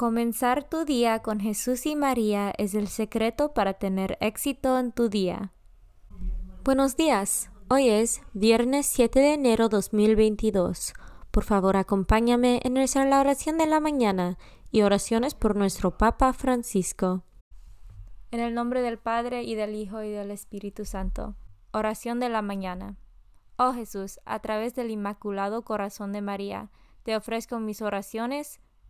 Comenzar tu día con Jesús y María es el secreto para tener éxito en tu día. Buenos días. Hoy es viernes 7 de enero 2022. Por favor, acompáñame en nuestra la oración de la mañana y oraciones por nuestro Papa Francisco. En el nombre del Padre y del Hijo y del Espíritu Santo. Oración de la mañana. Oh Jesús, a través del Inmaculado Corazón de María, te ofrezco mis oraciones,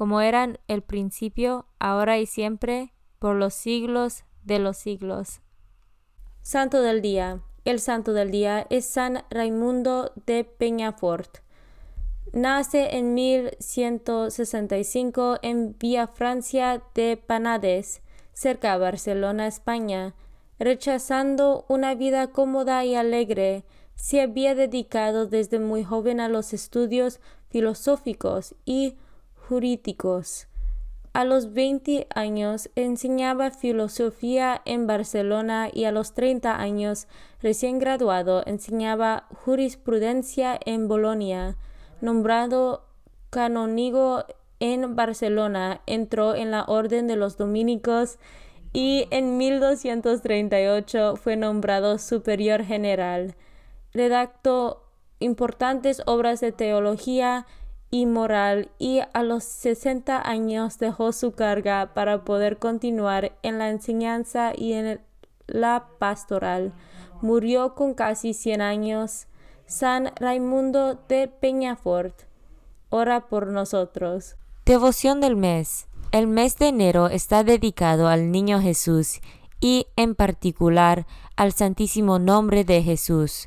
como eran el principio, ahora y siempre, por los siglos de los siglos. Santo del Día. El Santo del Día es San Raimundo de Peñafort. Nace en 1165 en Francia de Panades, cerca de Barcelona, España. Rechazando una vida cómoda y alegre, se había dedicado desde muy joven a los estudios filosóficos y jurídicos. A los 20 años enseñaba filosofía en Barcelona y a los 30 años, recién graduado, enseñaba jurisprudencia en Bolonia. Nombrado canónigo en Barcelona, entró en la Orden de los Dominicos y en 1238 fue nombrado superior general. Redactó importantes obras de teología, y moral y a los 60 años dejó su carga para poder continuar en la enseñanza y en la pastoral. Murió con casi 100 años. San Raimundo de Peñafort, ora por nosotros. Devoción del mes. El mes de enero está dedicado al Niño Jesús y en particular al Santísimo Nombre de Jesús.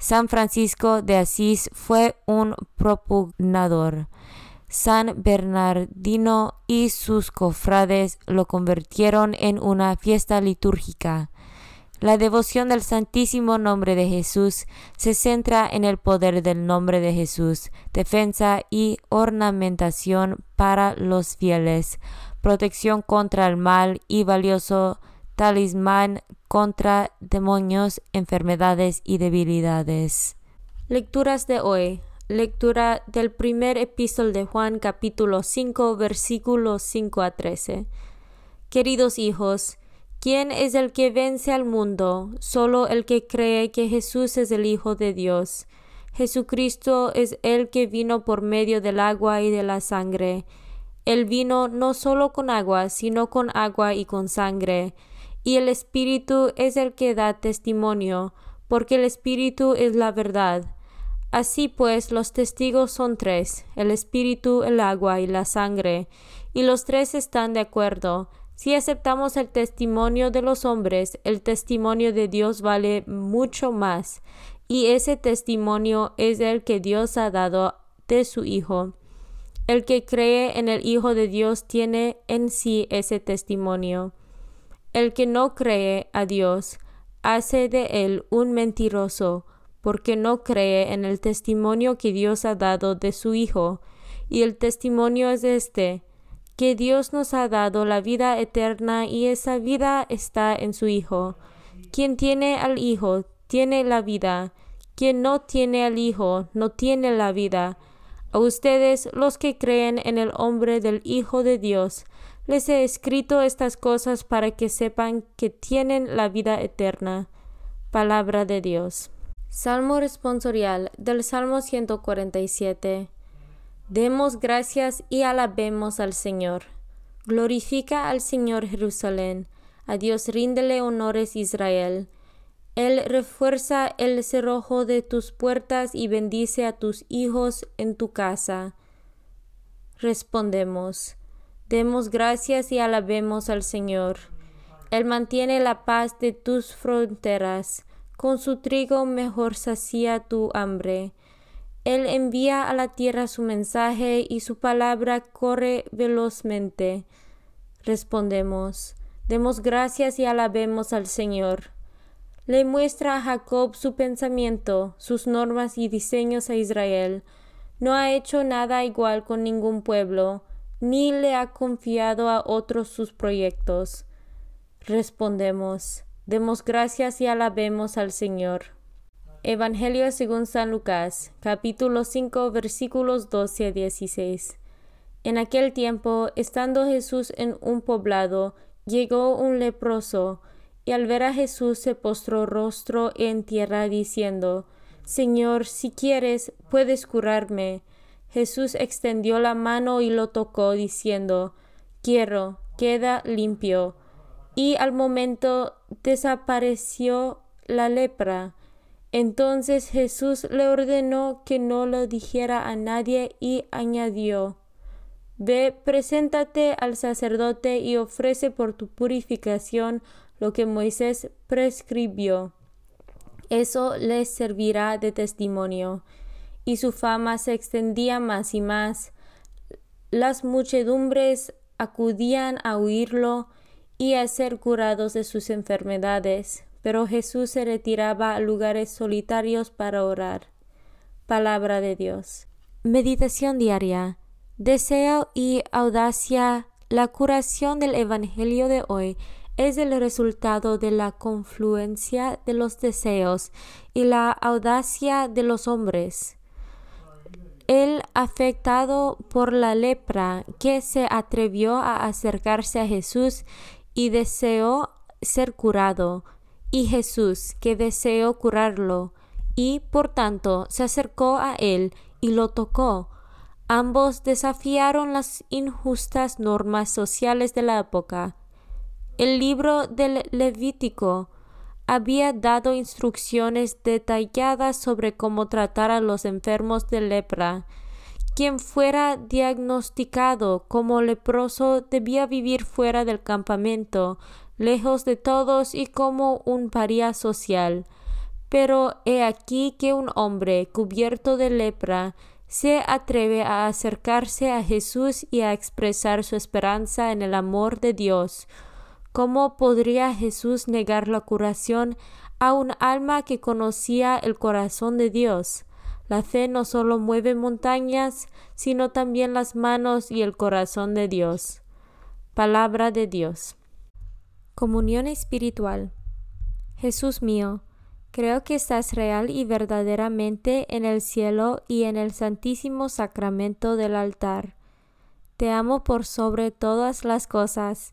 San Francisco de Asís fue un propugnador. San Bernardino y sus cofrades lo convirtieron en una fiesta litúrgica. La devoción del Santísimo Nombre de Jesús se centra en el poder del nombre de Jesús, defensa y ornamentación para los fieles, protección contra el mal y valioso talismán contra demonios, enfermedades y debilidades. Lecturas de hoy. Lectura del primer epístol de Juan capítulo 5 versículos 5 a 13. Queridos hijos, ¿Quién es el que vence al mundo? Solo el que cree que Jesús es el Hijo de Dios. Jesucristo es el que vino por medio del agua y de la sangre. Él vino no solo con agua, sino con agua y con sangre. Y el Espíritu es el que da testimonio, porque el Espíritu es la verdad. Así pues, los testigos son tres, el Espíritu, el agua y la sangre, y los tres están de acuerdo. Si aceptamos el testimonio de los hombres, el testimonio de Dios vale mucho más, y ese testimonio es el que Dios ha dado de su Hijo. El que cree en el Hijo de Dios tiene en sí ese testimonio. El que no cree a Dios hace de él un mentiroso, porque no cree en el testimonio que Dios ha dado de su Hijo. Y el testimonio es este, que Dios nos ha dado la vida eterna y esa vida está en su Hijo. Quien tiene al Hijo tiene la vida, quien no tiene al Hijo no tiene la vida. A ustedes, los que creen en el hombre del Hijo de Dios, les he escrito estas cosas para que sepan que tienen la vida eterna. Palabra de Dios. Salmo responsorial del Salmo 147. Demos gracias y alabemos al Señor. Glorifica al Señor Jerusalén. A Dios ríndele honores Israel. Él refuerza el cerrojo de tus puertas y bendice a tus hijos en tu casa. Respondemos. Demos gracias y alabemos al Señor. Él mantiene la paz de tus fronteras. Con su trigo mejor sacía tu hambre. Él envía a la tierra su mensaje y su palabra corre velozmente. Respondemos, demos gracias y alabemos al Señor. Le muestra a Jacob su pensamiento, sus normas y diseños a Israel. No ha hecho nada igual con ningún pueblo, ni le ha confiado a otros sus proyectos. Respondemos, demos gracias y alabemos al Señor. Evangelio según San Lucas, capítulo 5, versículos 12 a 16. En aquel tiempo, estando Jesús en un poblado, llegó un leproso, y al ver a Jesús se postró rostro en tierra, diciendo, Señor, si quieres, puedes curarme. Jesús extendió la mano y lo tocó, diciendo, Quiero, queda limpio. Y al momento desapareció la lepra entonces Jesús le ordenó que no lo dijera a nadie y añadió, Ve, preséntate al sacerdote y ofrece por tu purificación lo que Moisés prescribió. Eso les servirá de testimonio. Y su fama se extendía más y más. Las muchedumbres acudían a oírlo y a ser curados de sus enfermedades pero Jesús se retiraba a lugares solitarios para orar. Palabra de Dios. Meditación diaria. Deseo y audacia. La curación del Evangelio de hoy es el resultado de la confluencia de los deseos y la audacia de los hombres. El afectado por la lepra que se atrevió a acercarse a Jesús y deseó ser curado, y Jesús, que deseó curarlo, y por tanto se acercó a él y lo tocó. Ambos desafiaron las injustas normas sociales de la época. El libro del Levítico había dado instrucciones detalladas sobre cómo tratar a los enfermos de lepra. Quien fuera diagnosticado como leproso debía vivir fuera del campamento, lejos de todos y como un paria social. Pero he aquí que un hombre cubierto de lepra se atreve a acercarse a Jesús y a expresar su esperanza en el amor de Dios. ¿Cómo podría Jesús negar la curación a un alma que conocía el corazón de Dios? La fe no solo mueve montañas, sino también las manos y el corazón de Dios. Palabra de Dios. Comunión espiritual. Jesús mío, creo que estás real y verdaderamente en el cielo y en el santísimo sacramento del altar. Te amo por sobre todas las cosas,